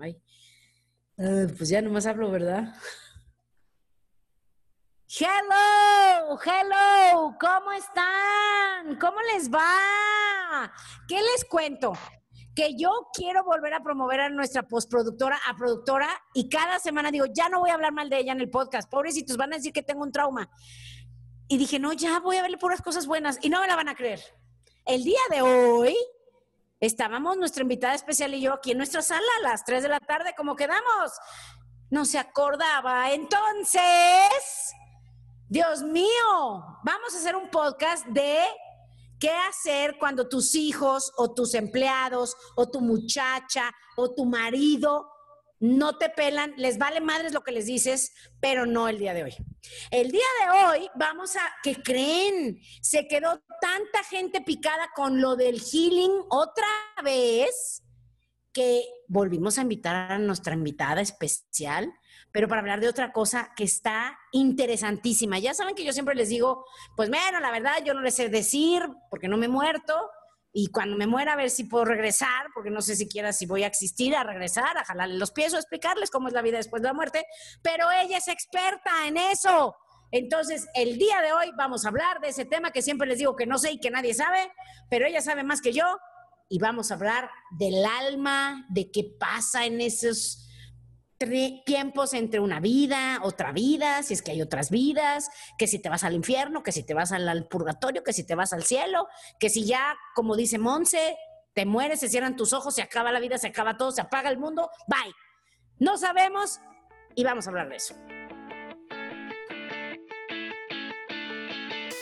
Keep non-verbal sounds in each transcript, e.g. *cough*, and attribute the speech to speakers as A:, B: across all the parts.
A: Ay. Uh, pues ya nomás hablo, ¿verdad? Hello, hello, ¿cómo están? ¿Cómo les va? ¿Qué les cuento? Que yo quiero volver a promover a nuestra postproductora, a productora, y cada semana digo, ya no voy a hablar mal de ella en el podcast, pobrecitos, van a decir que tengo un trauma. Y dije, no, ya voy a verle puras cosas buenas, y no me la van a creer. El día de hoy estábamos nuestra invitada especial y yo aquí en nuestra sala a las 3 de la tarde, ¿cómo quedamos? No se acordaba. Entonces, Dios mío, vamos a hacer un podcast de qué hacer cuando tus hijos o tus empleados o tu muchacha o tu marido no te pelan, les vale madres lo que les dices, pero no el día de hoy. El día de hoy vamos a, ¿qué creen? Se quedó tanta gente picada con lo del healing otra vez que volvimos a invitar a nuestra invitada especial, pero para hablar de otra cosa que está interesantísima. Ya saben que yo siempre les digo, pues bueno, la verdad yo no les sé decir porque no me he muerto, y cuando me muera a ver si puedo regresar, porque no sé siquiera si voy a existir, a regresar, a jalarle los pies o a explicarles cómo es la vida después de la muerte, pero ella es experta en eso. Entonces, el día de hoy vamos a hablar de ese tema que siempre les digo que no sé y que nadie sabe, pero ella sabe más que yo, y vamos a hablar del alma, de qué pasa en esos tiempos entre una vida, otra vida, si es que hay otras vidas, que si te vas al infierno, que si te vas al, purgatorio, que si te vas al cielo, que si ya, como dice Monse, te mueres, se cierran tus ojos, se acaba la vida, se acaba todo, se apaga el mundo, bye. No sabemos y vamos a hablar de eso.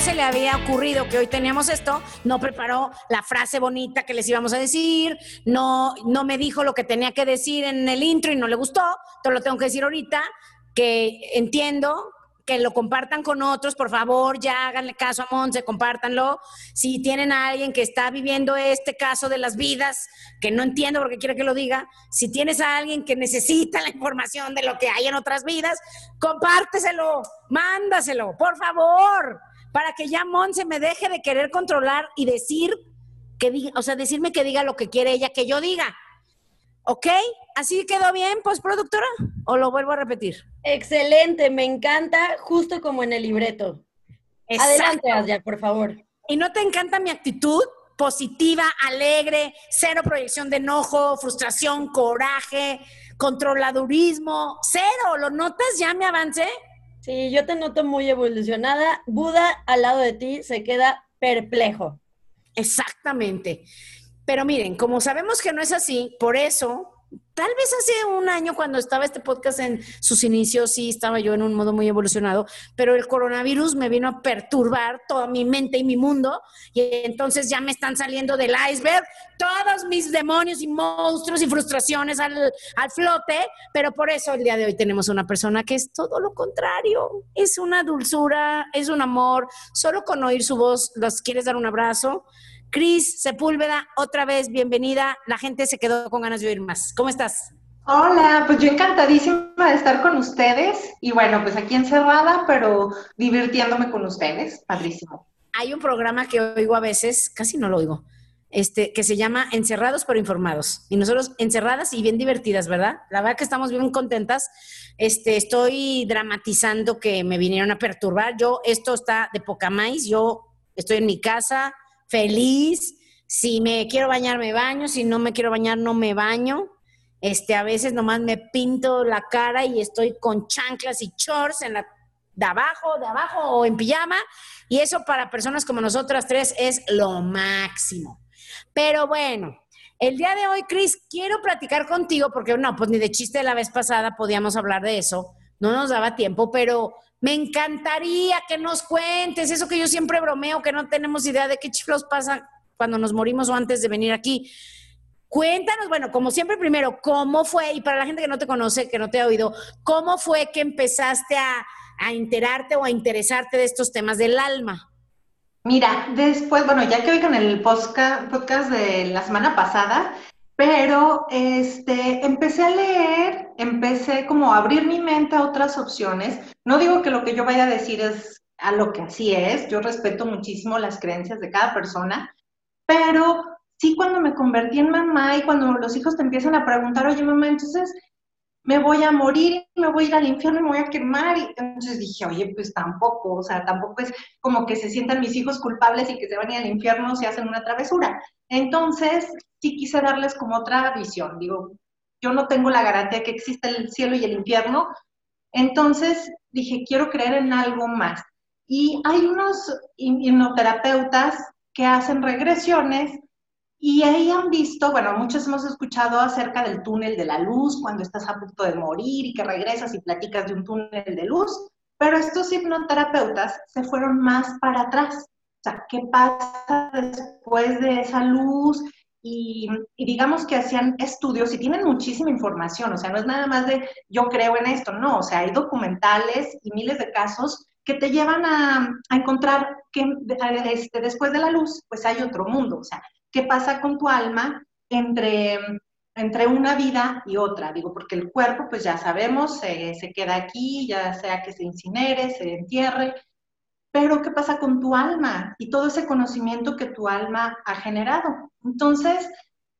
A: se le había ocurrido que hoy teníamos esto, no preparó la frase bonita que les íbamos a decir, no, no me dijo lo que tenía que decir en el intro y no le gustó, todo lo tengo que decir ahorita, que entiendo que lo compartan con otros, por favor, ya háganle caso a Monse, compártanlo. Si tienen a alguien que está viviendo este caso de las vidas, que no entiendo porque quiere que lo diga, si tienes a alguien que necesita la información de lo que hay en otras vidas, compárteselo, mándaselo, por favor, para que ya Monse me deje de querer controlar y decir que diga, o sea, decirme que diga lo que quiere ella que yo diga. ¿Ok? ¿Así quedó bien, postproductora? ¿O lo vuelvo a repetir?
B: Excelente, me encanta, justo como en el libreto. Adelante, Asia, por favor.
A: ¿Y no te encanta mi actitud? Positiva, alegre, cero proyección de enojo, frustración, coraje, controladurismo, cero. ¿Lo notas? ¿Ya me avancé?
B: Sí, yo te noto muy evolucionada. Buda al lado de ti se queda perplejo.
A: Exactamente. Pero miren, como sabemos que no es así, por eso, tal vez hace un año cuando estaba este podcast en sus inicios, sí estaba yo en un modo muy evolucionado, pero el coronavirus me vino a perturbar toda mi mente y mi mundo y entonces ya me están saliendo del iceberg todos mis demonios y monstruos y frustraciones al, al flote, pero por eso el día de hoy tenemos una persona que es todo lo contrario, es una dulzura, es un amor, solo con oír su voz, los quieres dar un abrazo Cris Sepúlveda, otra vez bienvenida. La gente se quedó con ganas de oír más. ¿Cómo estás?
C: Hola, pues yo encantadísima de estar con ustedes y bueno, pues aquí encerrada, pero divirtiéndome con ustedes. Padrísimo.
A: Hay un programa que oigo a veces, casi no lo oigo, este, que se llama Encerrados pero Informados. Y nosotros encerradas y bien divertidas, ¿verdad? La verdad que estamos bien contentas. Este, estoy dramatizando que me vinieron a perturbar. Yo, esto está de poca más. Yo estoy en mi casa, feliz. Si me quiero bañar, me baño. Si no me quiero bañar, no me baño. Este, a veces nomás me pinto la cara y estoy con chanclas y shorts en la, de abajo, de abajo o en pijama. Y eso para personas como nosotras tres es lo máximo. Pero bueno, el día de hoy, Cris, quiero platicar contigo porque no, pues ni de chiste la vez pasada podíamos hablar de eso. No nos daba tiempo, pero me encantaría que nos cuentes eso que yo siempre bromeo, que no tenemos idea de qué chiflos pasa cuando nos morimos o antes de venir aquí. Cuéntanos, bueno, como siempre, primero, ¿cómo fue? Y para la gente que no te conoce, que no te ha oído, ¿cómo fue que empezaste a, a enterarte o a interesarte de estos temas del alma?
C: Mira, después, bueno, ya que oigan el podcast de la semana pasada, pero este, empecé a leer, empecé como a abrir mi mente a otras opciones. No digo que lo que yo vaya a decir es a lo que así es, yo respeto muchísimo las creencias de cada persona, pero sí cuando me convertí en mamá y cuando los hijos te empiezan a preguntar, oye mamá, entonces me voy a morir, me voy a ir al infierno, me voy a quemar. Y entonces dije, oye, pues tampoco, o sea, tampoco es como que se sientan mis hijos culpables y que se van a ir al infierno si hacen una travesura. Entonces, sí quise darles como otra visión. Digo, yo no tengo la garantía que existe el cielo y el infierno. Entonces, dije, quiero creer en algo más. Y hay unos hipnoterapeutas que hacen regresiones y ahí han visto, bueno, muchos hemos escuchado acerca del túnel de la luz, cuando estás a punto de morir y que regresas y platicas de un túnel de luz, pero estos hipnoterapeutas se fueron más para atrás. O sea, ¿qué pasa después de esa luz? Y, y, digamos que hacían estudios y tienen muchísima información, o sea, no es nada más de yo creo en esto, no, o sea, hay documentales y miles de casos que te llevan a, a encontrar que este, después de la luz, pues hay otro mundo, o sea, qué pasa con tu alma entre, entre una vida y otra. Digo, porque el cuerpo, pues ya sabemos, se queda aquí, ya sea que se incinere, se entierre, pero ¿qué pasa con tu alma y todo ese conocimiento que tu alma ha generado? Entonces,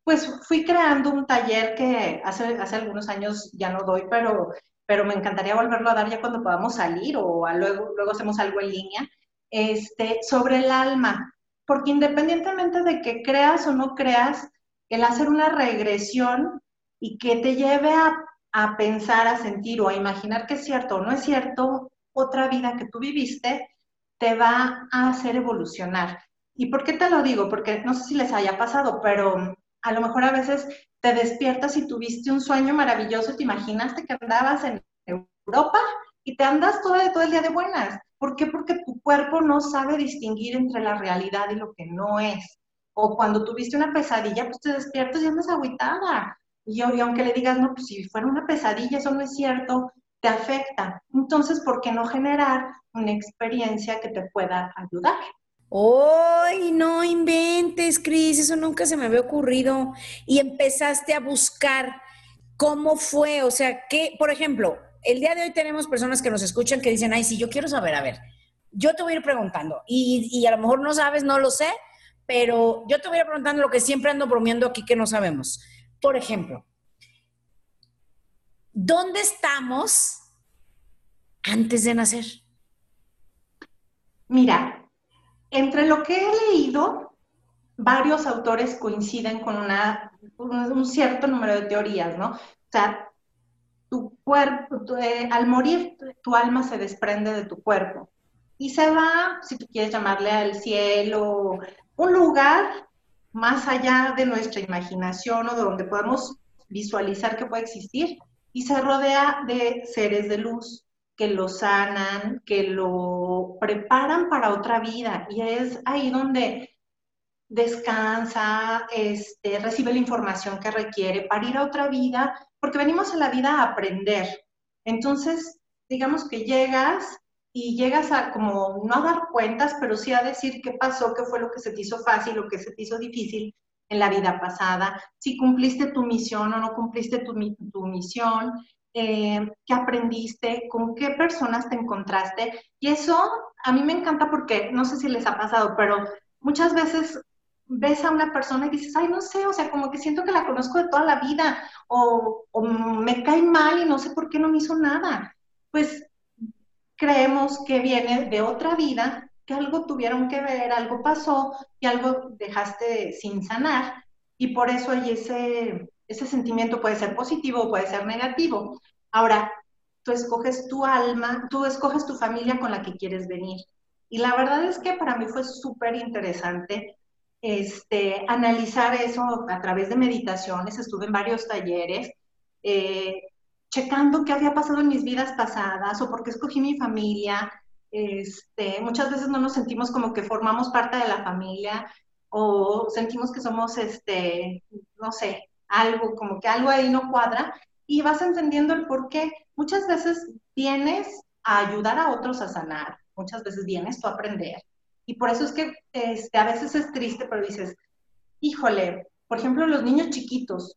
C: pues fui creando un taller que hace, hace algunos años ya no doy, pero, pero me encantaría volverlo a dar ya cuando podamos salir o luego, luego hacemos algo en línea, este, sobre el alma porque independientemente de que creas o no creas, el hacer una regresión y que te lleve a, pensar, a sentir o a imaginar que es cierto o no es cierto, otra vida que tú viviste, te va a hacer evolucionar. ¿Y por qué te lo digo? Porque no sé si les haya pasado, pero a lo mejor a veces te despiertas y tuviste un sueño maravilloso, te imaginaste que andabas en Europa y te andas todo, todo el día de buenas. ¿Por qué? Porque tu cuerpo no sabe distinguir entre la realidad y lo que no es. O cuando tuviste una pesadilla, pues te despiertas y andas agüitada. Y, aunque le digas, no, pues si fuera una pesadilla, eso no es cierto, te afecta. Entonces, ¿por qué no generar una experiencia que te pueda ayudar?
A: ¡Ay, no inventes, Cris! Eso nunca se me había ocurrido. Y empezaste a buscar cómo fue, o sea, que, por ejemplo, el día de hoy tenemos personas que nos escuchan que dicen, ay, sí, yo quiero saber, a ver, yo te voy a ir preguntando y, a lo mejor no sabes, no lo sé, pero yo te voy a ir preguntando lo que siempre ando bromeando aquí que no sabemos. Por ejemplo, ¿dónde estamos antes de nacer?
C: Mira, entre lo que he leído, varios autores coinciden con una, un cierto número de teorías, ¿no? O sea, tu cuerpo, eh, al morir, tu, alma se desprende de tu cuerpo. Y se va, si tú quieres llamarle al cielo, un lugar más allá de nuestra imaginación o de donde podemos visualizar que puede existir y se rodea de seres de luz que lo sanan, que lo preparan para otra vida. Y es ahí donde descansa, este, recibe la información que requiere para ir a otra vida porque venimos a la vida a aprender. Entonces, digamos que llegas y llegas a como no a dar cuentas, pero sí a decir qué pasó, qué fue lo que se te hizo fácil, lo que se te hizo difícil en la vida pasada, si cumpliste tu misión o no cumpliste tu, tu misión, eh, qué aprendiste, con qué personas te encontraste. Y eso a mí me encanta porque no sé si les ha pasado, pero muchas veces ves a una persona y dices, ay, no sé, o sea, como que siento que la conozco de toda la vida, o, me cae mal y no sé por qué no me hizo nada. Pues creemos que viene de otra vida, que algo tuvieron que ver, algo pasó y algo dejaste sin sanar, y por eso hay ese, ese sentimiento puede ser positivo o puede ser negativo. Ahora, tú escoges tu alma, tú escoges tu familia con la que quieres venir. Y la verdad es que para mí fue súper interesante este, analizar eso a través de meditaciones, estuve en varios talleres, eh, checando qué había pasado en mis vidas pasadas o por qué escogí mi familia. Este, muchas veces no nos sentimos como que formamos parte de la familia o sentimos que somos, este, no sé, algo, como que algo ahí no cuadra, y vas entendiendo el por qué. Muchas veces vienes a ayudar a otros a sanar, muchas veces vienes tú a aprender. Y por eso es que este, a veces es triste, pero dices, híjole, por ejemplo, los niños chiquitos,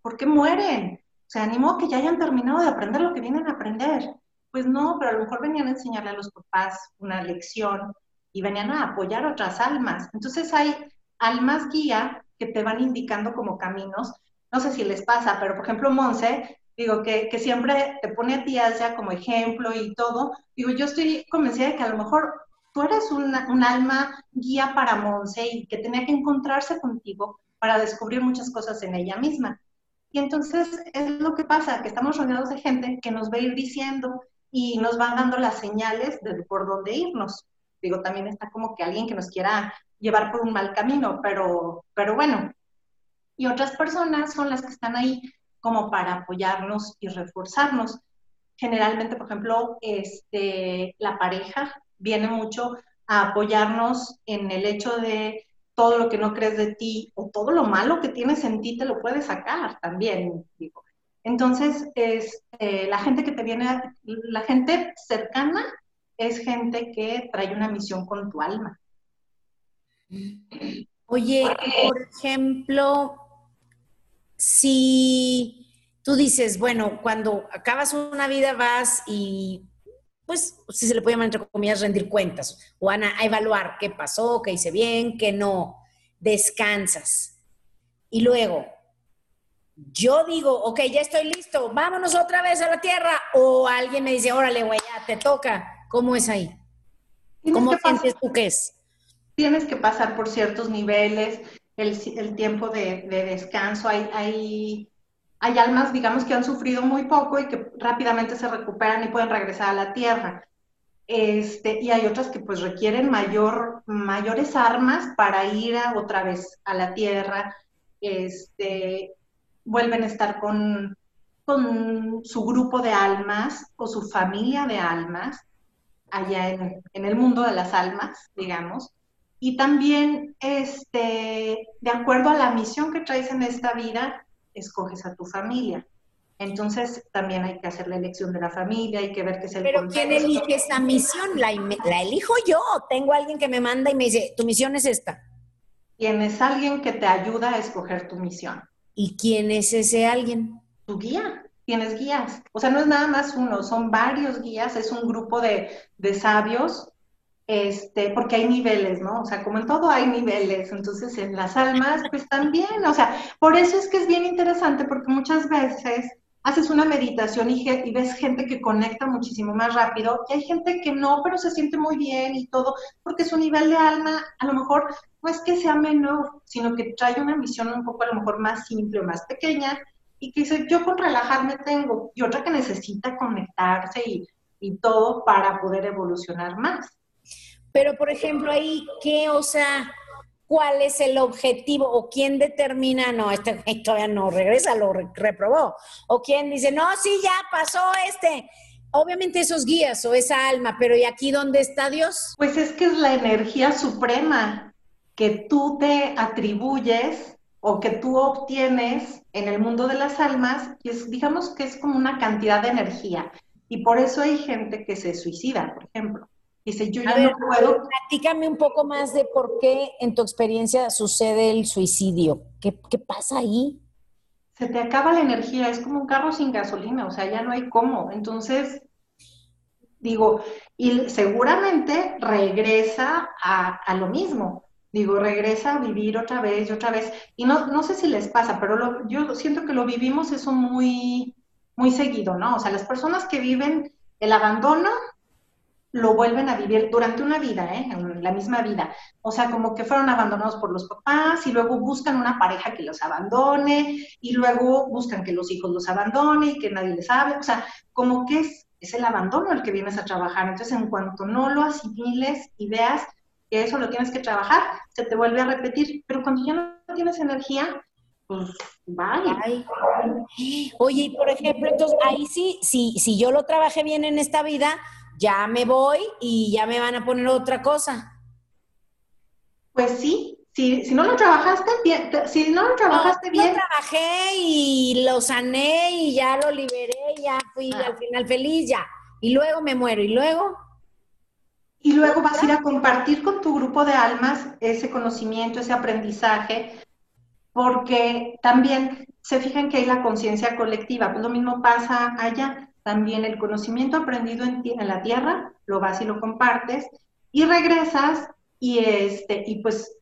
C: ¿por qué mueren? Se animó a que ya hayan terminado de aprender lo que vienen a aprender. Pues no, pero a lo mejor venían a enseñarle a los papás una lección y venían a apoyar otras almas. Entonces hay almas guía que te van indicando como caminos. No sé si les pasa, pero por ejemplo, Monse, digo que, que siempre te pone a ti ya como ejemplo y todo. Digo, yo estoy convencida de que a lo mejor tú eres un alma guía para Monse y que tenía que encontrarse contigo para descubrir muchas cosas en ella misma. Y entonces es lo que pasa, que estamos rodeados de gente que nos va a ir diciendo y nos van dando las señales de por dónde irnos. Digo, también está como que alguien que nos quiera llevar por un mal camino, pero, pero bueno. Y otras personas son las que están ahí como para apoyarnos y reforzarnos. Generalmente, por ejemplo, este, la pareja viene mucho a apoyarnos en el hecho de todo lo que no crees de ti o todo lo malo que tienes en ti te lo puedes sacar también. Digo. Entonces, es, eh, la gente que te viene, la gente cercana es gente que trae una misión con tu alma.
A: Oye, por ejemplo, si tú dices, bueno, cuando acabas una vida vas y, pues, si se le puede llamar entre comillas, rendir cuentas o a, a evaluar qué pasó, qué hice bien, qué no, descansas. Y luego, yo digo, ok, ya estoy listo, vámonos otra vez a la tierra, o alguien me dice, órale, güey, ya te toca. ¿Cómo es ahí? ¿Cómo sientes tú que es?
C: Tienes que pasar por ciertos niveles, el, tiempo de, descanso. Hay, hay, hay almas, digamos, que han sufrido muy poco y que rápidamente se recuperan y pueden regresar a la tierra. Este, y hay otras que pues requieren mayor, mayores armas para ir otra vez a la tierra, este, vuelven a estar con, con su grupo de almas o su familia de almas allá en, en, el mundo de las almas, digamos, y también este, de acuerdo a la misión que traes en esta vida, escoges a tu familia. Entonces también hay que hacer la elección de la familia, hay que ver qué es el
A: Pero ¿quién elige esa misión? ¿La, ¿La, elijo yo? Tengo alguien que me manda y me dice, tu misión es esta.
C: Tienes alguien que te ayuda a escoger tu misión.
A: ¿Y quién es ese alguien?
C: Tu guía. Tienes guías. O sea, no es nada más uno, son varios guías, es un grupo de, de sabios este, porque hay niveles, ¿no? O sea, como en todo hay niveles, entonces en las almas, pues también, o sea, por eso es que es bien interesante, porque muchas veces haces una meditación y, ves gente que conecta muchísimo más rápido y hay gente que no, pero se siente muy bien y todo, porque su nivel de alma a lo mejor no es que sea menor, sino que trae una misión un poco a lo mejor más simple o más pequeña y que dice, yo con relajarme tengo, y otra que necesita conectarse y, y todo para poder evolucionar más.
A: Pero, por ejemplo, ahí, ¿qué, o sea, cuál es el objetivo o quién determina, no, este todavía no regresa, lo reprobó, o quién dice, no, sí, ya pasó este. Obviamente esos guías o esa alma, pero ¿y aquí dónde está Dios?
C: Pues es que es la energía suprema que tú te atribuyes o que tú obtienes en el mundo de las almas, y es, digamos que es como una cantidad de energía. Y por eso hay gente que se suicida, por ejemplo. Dice, yo ya no puedo.
A: Platícame un poco más de por qué en tu experiencia sucede el suicidio. ¿Qué, ¿Qué, pasa ahí?
C: Se te acaba la energía, es como un carro sin gasolina, o sea, ya no hay cómo. Entonces, digo, y seguramente regresa a, a lo mismo. Digo, regresa a vivir otra vez y otra vez. Y no, no sé si les pasa, pero lo, yo siento que lo vivimos eso muy, muy seguido, ¿no? O sea, las personas que viven el abandono lo vuelven a vivir durante una vida, ¿eh? en la misma vida. O sea, como que fueron abandonados por los papás y luego buscan una pareja que los abandone y luego buscan que los hijos los abandone y que nadie les hable. O sea, como que es, es el abandono el que vienes a trabajar. Entonces, en cuanto no lo asimiles y veas que eso lo tienes que trabajar, se te vuelve a repetir. Pero cuando ya no tienes energía, pues vale.
A: Oye, y por ejemplo, entonces ahí sí, si, si yo lo trabajé bien en esta vida, ya me voy y ya me van a poner otra cosa.
C: Pues sí, si, si no lo trabajaste bien, si no lo trabajaste bien.
A: Lo trabajé y lo sané y ya lo liberé, ya fui al final feliz, ya. Y luego me muero, y luego.
C: Y luego vas a ir a compartir con tu grupo de almas ese conocimiento, ese aprendizaje, porque también se fijan que hay la conciencia colectiva, pues lo mismo pasa allá. También el conocimiento aprendido en, en la tierra, lo vas y lo compartes, y regresas y este y pues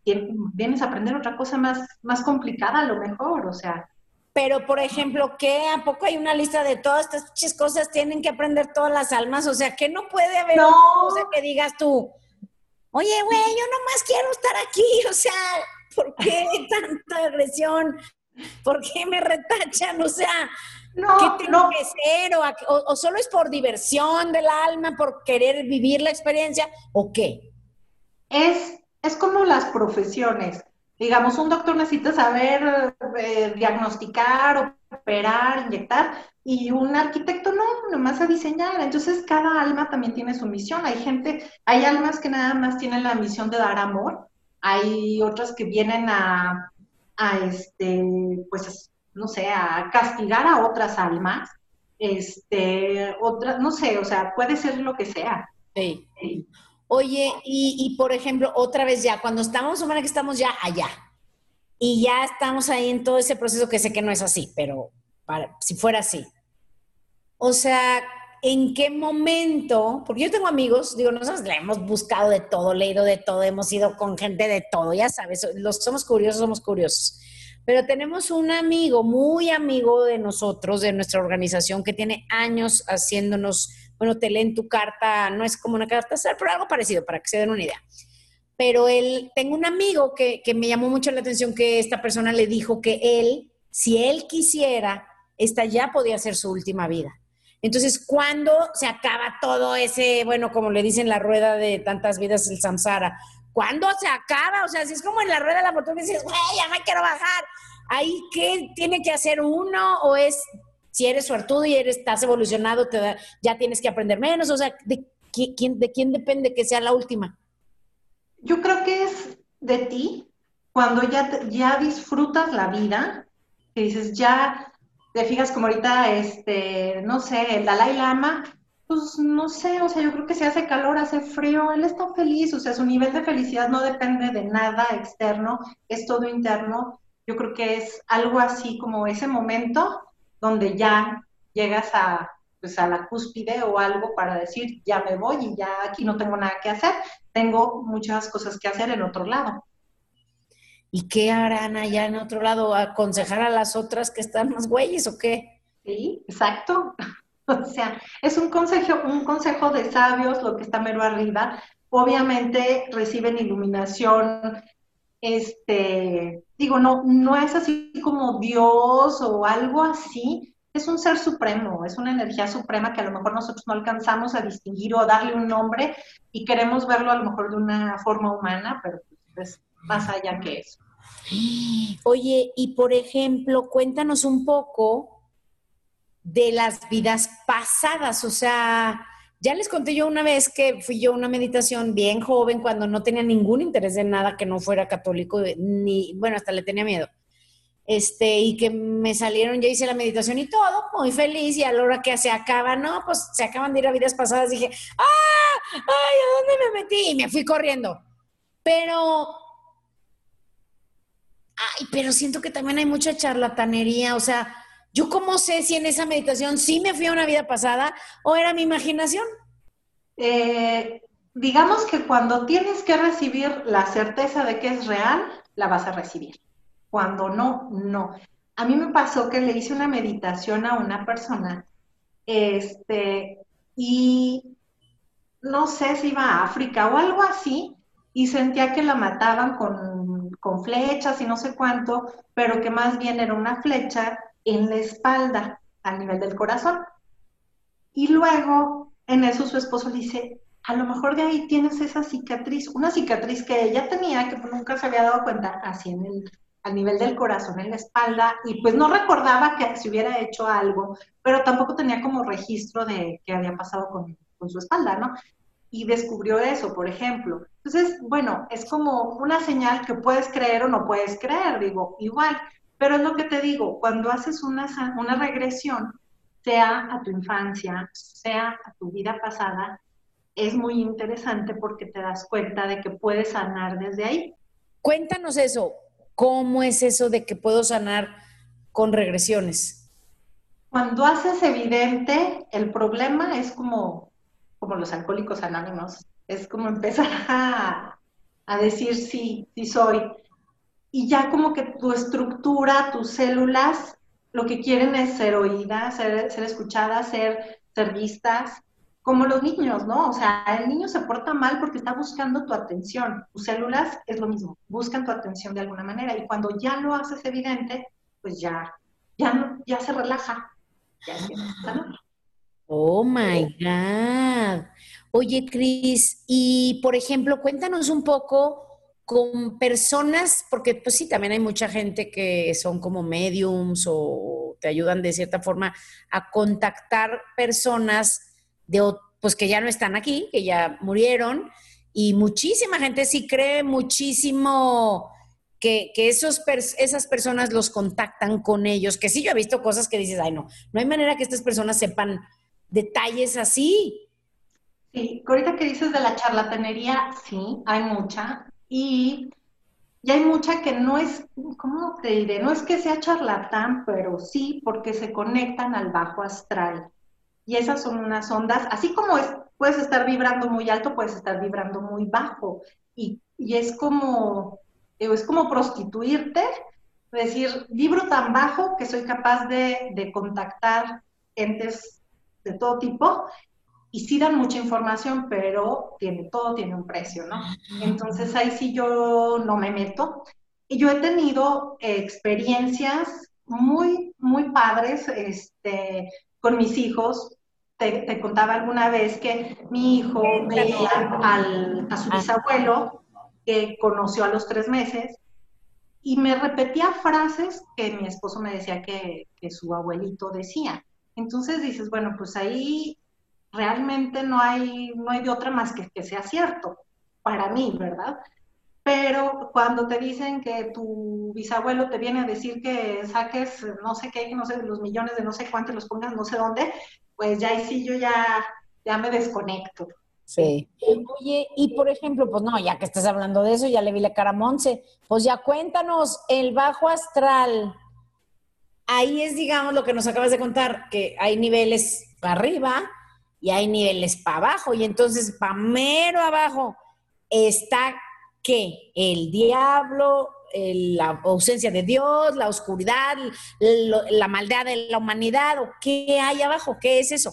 C: vienes a aprender otra cosa más más complicada a lo mejor, o sea.
A: Pero por ejemplo, ¿qué a poco hay una lista de todas estas cosas tienen que aprender todas las almas? O sea, que no puede haber una cosa que digas tú, "Oye, güey, yo nomás quiero estar aquí", *laughs* o sea, ¿por qué tanta agresión? ¿Por qué me retachan? O sea, no, ¿qué tengo que ser? O, o, solo es por diversión del alma, por querer vivir la experiencia? ¿O qué?
C: es, es como las profesiones. Digamos, un doctor necesita saber eh, diagnosticar, operar, inyectar, y un arquitecto no, nomás a diseñar. Entonces, cada alma también tiene su misión. Hay gente, hay almas que nada más tienen la misión de dar amor, hay otras que vienen a, a este, pues, no sé, a castigar a otras almas, este, otras, no sé, o sea, puede ser lo que sea.
A: Sí. sí. Oye, y, por ejemplo, otra vez ya, cuando estamos, humana que estamos ya allá, y ya estamos ahí en todo ese proceso que sé que no es así, pero para, si fuera así. O sea, ¿en qué momento? Porque yo tengo amigos, digo, nosotros le hemos buscado de todo, leído de todo, hemos ido con gente de todo, ya sabes, los somos curiosos, somos curiosos. Pero tenemos un amigo, muy amigo de nosotros, de nuestra organización, que tiene años haciéndonos bueno, te leen tu carta, no es como una carta pero algo parecido, para que se den una idea. Pero él, tengo un amigo que, que me llamó mucho la atención que esta persona le dijo que él, si él quisiera, esta ya podía ser su última vida. Entonces, ¿cuándo se acaba todo ese, bueno, como le dicen la rueda de tantas vidas, el samsara? ¿Cuándo se acaba? O sea, si es como en la rueda de la fortuna dices, güey, ya me quiero bajar. ¿Ahí qué tiene que hacer uno? ¿O es si eres suertudo y eres, estás evolucionado, te ya tienes que aprender menos, o sea, ¿de quién, ¿de quién depende que sea la última?
C: Yo creo que es de ti, cuando ya, ya disfrutas la vida, que dices, ya te fijas como ahorita, este, no sé, el Dalai Lama, pues no sé, o sea, yo creo que si hace calor, hace frío, él está feliz, o sea, su nivel de felicidad no depende de nada externo, es todo interno. Yo creo que es algo así como ese momento donde ya llegas a, pues, a la cúspide o algo para decir, ya me voy y ya aquí no tengo nada que hacer, tengo muchas cosas que hacer en otro lado.
A: ¿Y qué harán allá en otro lado? ¿Aconsejar a las otras que están más güeyes o qué?
C: Sí, exacto. *laughs* O sea, es un consejo, un consejo de sabios, lo que está mero arriba. Obviamente reciben iluminación, este, digo, no, no es así como Dios o algo así, es un ser supremo, es una energía suprema que a lo mejor nosotros no alcanzamos a distinguir o darle un nombre y queremos verlo a lo mejor de una forma humana, pero es más allá que eso.
A: Oye, y por ejemplo, cuéntanos un poco de las vidas pasadas, o sea, ya les conté yo una vez que fui yo a una meditación bien joven cuando no tenía ningún interés en nada que no fuera católico, ni, bueno, hasta le tenía miedo. Este, y que me salieron, ya hice la meditación y todo, muy feliz, y a la hora que se acaba, no, pues se acaban de ir a vidas pasadas, dije, ¡ah! ¡Ay, ¿a dónde me metí? Y me fui corriendo. Pero, ay, pero siento que también hay mucha charlatanería, o sea, ¿Yo cómo sé si en esa meditación sí me fui a una vida pasada o era mi imaginación?
C: Eh, digamos que cuando tienes que recibir la certeza de que es real, la vas a recibir. Cuando no, no. A mí me pasó que le hice una meditación a una persona, este, y no sé si iba a África o algo así, y sentía que la mataban con, con flechas y no sé cuánto, pero que más bien era una flecha en la espalda, al nivel del corazón. Y luego, en eso su esposo dice, a lo mejor de ahí tienes esa cicatriz, una cicatriz que ella tenía, que nunca se había dado cuenta, así en el, al nivel del corazón, en la espalda, y pues no recordaba que se hubiera hecho algo, pero tampoco tenía como registro de qué había pasado con, con su espalda, ¿no? y descubrió eso, por ejemplo. Entonces, bueno, es como una señal que puedes creer o no puedes creer, digo, igual. Pero es lo que te digo, cuando haces una, una regresión, sea a tu infancia, sea a tu vida pasada, es muy interesante porque te das cuenta de que puedes sanar desde ahí.
A: Cuéntanos eso, ¿cómo es eso de que puedo sanar con regresiones?
C: Cuando haces evidente el problema es como, como los alcohólicos anónimos, es como empezar *laughs* a, a decir sí, sí soy. Y ya como que tu estructura, tus células, lo que quieren es ser oídas, ser, escuchadas, ser, ser vistas, como los niños, ¿no? O sea, el niño se porta mal porque está buscando tu atención. Tus células es lo mismo, buscan tu atención de alguna manera. Y cuando ya lo haces evidente, pues ya, ya, ya se relaja. Ya
A: Oh my God. Oye, Cris, y por ejemplo, cuéntanos un poco con personas, porque pues sí, también hay mucha gente que son como mediums o te ayudan de cierta forma a contactar personas de, pues que ya no están aquí, que ya murieron, y muchísima gente sí cree muchísimo que, que esos esas personas los contactan con ellos, que sí yo he visto cosas que dices, ay no, no hay manera que estas personas sepan detalles así.
C: Sí, ahorita que dices de la charlatanería, sí, hay mucha. Y, y hay mucha que no es, ¿cómo te diré? No es que sea charlatán, pero sí porque se conectan al bajo astral. Y esas son unas ondas, así como es, puedes estar vibrando muy alto, puedes estar vibrando muy bajo. Y, y es como, es como prostituirte, decir, vibro tan bajo que soy capaz de, de contactar entes de todo tipo y sí dan mucha información, pero tiene, todo tiene un precio, ¿no? Entonces ahí sí yo no me meto. Y yo he tenido experiencias muy, muy padres este, con mis hijos. Te, contaba alguna vez que mi hijo veía al, a su ah. bisabuelo, que conoció a los tres meses, y me repetía frases que mi esposo me decía que, que su abuelito decía. Entonces dices, bueno, pues ahí realmente no hay, no hay de otra más que que sea cierto, para mí, ¿verdad? Pero cuando te dicen que tu bisabuelo te viene a decir que saques no sé qué, no sé, los millones de no sé cuántos los pongas no sé dónde, pues ya ahí sí yo ya, ya me desconecto.
A: Sí. Oye, y por ejemplo, pues no, ya que estás hablando de eso, ya le vi la cara a Monse, pues ya cuéntanos, el bajo astral, ahí es, digamos, lo que nos acabas de contar, que hay niveles arriba y hay niveles para abajo. Y entonces, para mero abajo está ¿qué? El diablo, la ausencia de Dios, la oscuridad, la maldad de la humanidad, o qué hay abajo, ¿qué es eso?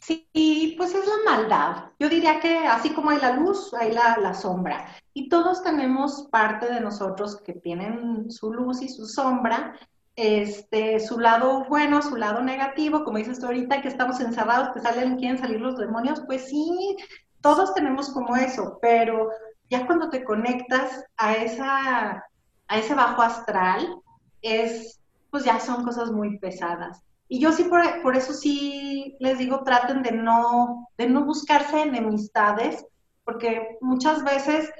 C: Sí, pues es la maldad. Yo diría que así como hay la luz, hay la, la sombra. Y todos tenemos parte de nosotros que tienen su luz y su sombra, este, su lado bueno, su lado negativo, como dices tú ahorita, que estamos encerrados, que salen, quieren salir los demonios, pues sí, todos tenemos como eso, pero ya cuando te conectas a esa, a ese bajo astral, es, pues ya son cosas muy pesadas. Y yo sí, por, por eso sí les digo, traten de no, de no buscarse enemistades, porque muchas veces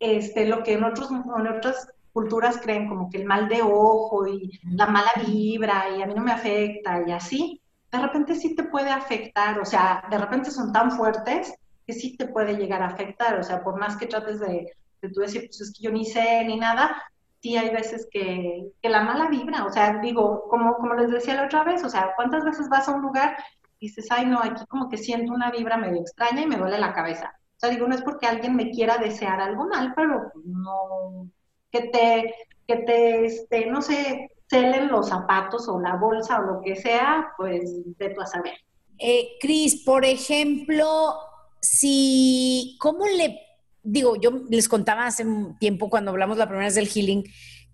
C: este, lo que en, otros, en otras culturas creen como que el mal de ojo y la mala vibra y a mí no me afecta y así, de repente sí te puede afectar, o sea, de repente son tan fuertes que sí te puede llegar a afectar, o sea, por más que trates de, de tú decir, pues es que yo ni sé ni nada, sí hay veces que, que la mala vibra, o sea, digo, como, como les decía la otra vez, o sea, ¿cuántas veces vas a un lugar y dices, ay no, aquí como que siento una vibra medio extraña y me duele la cabeza? O sea, digo, no es porque alguien me quiera desear algo mal, pero no, que te, que te, este, no sé, celen los zapatos o la bolsa o lo que sea, pues de tu a saber.
A: Eh, Cris, por ejemplo, si, ¿cómo le, digo, yo les contaba hace un tiempo cuando hablamos la primera vez del healing,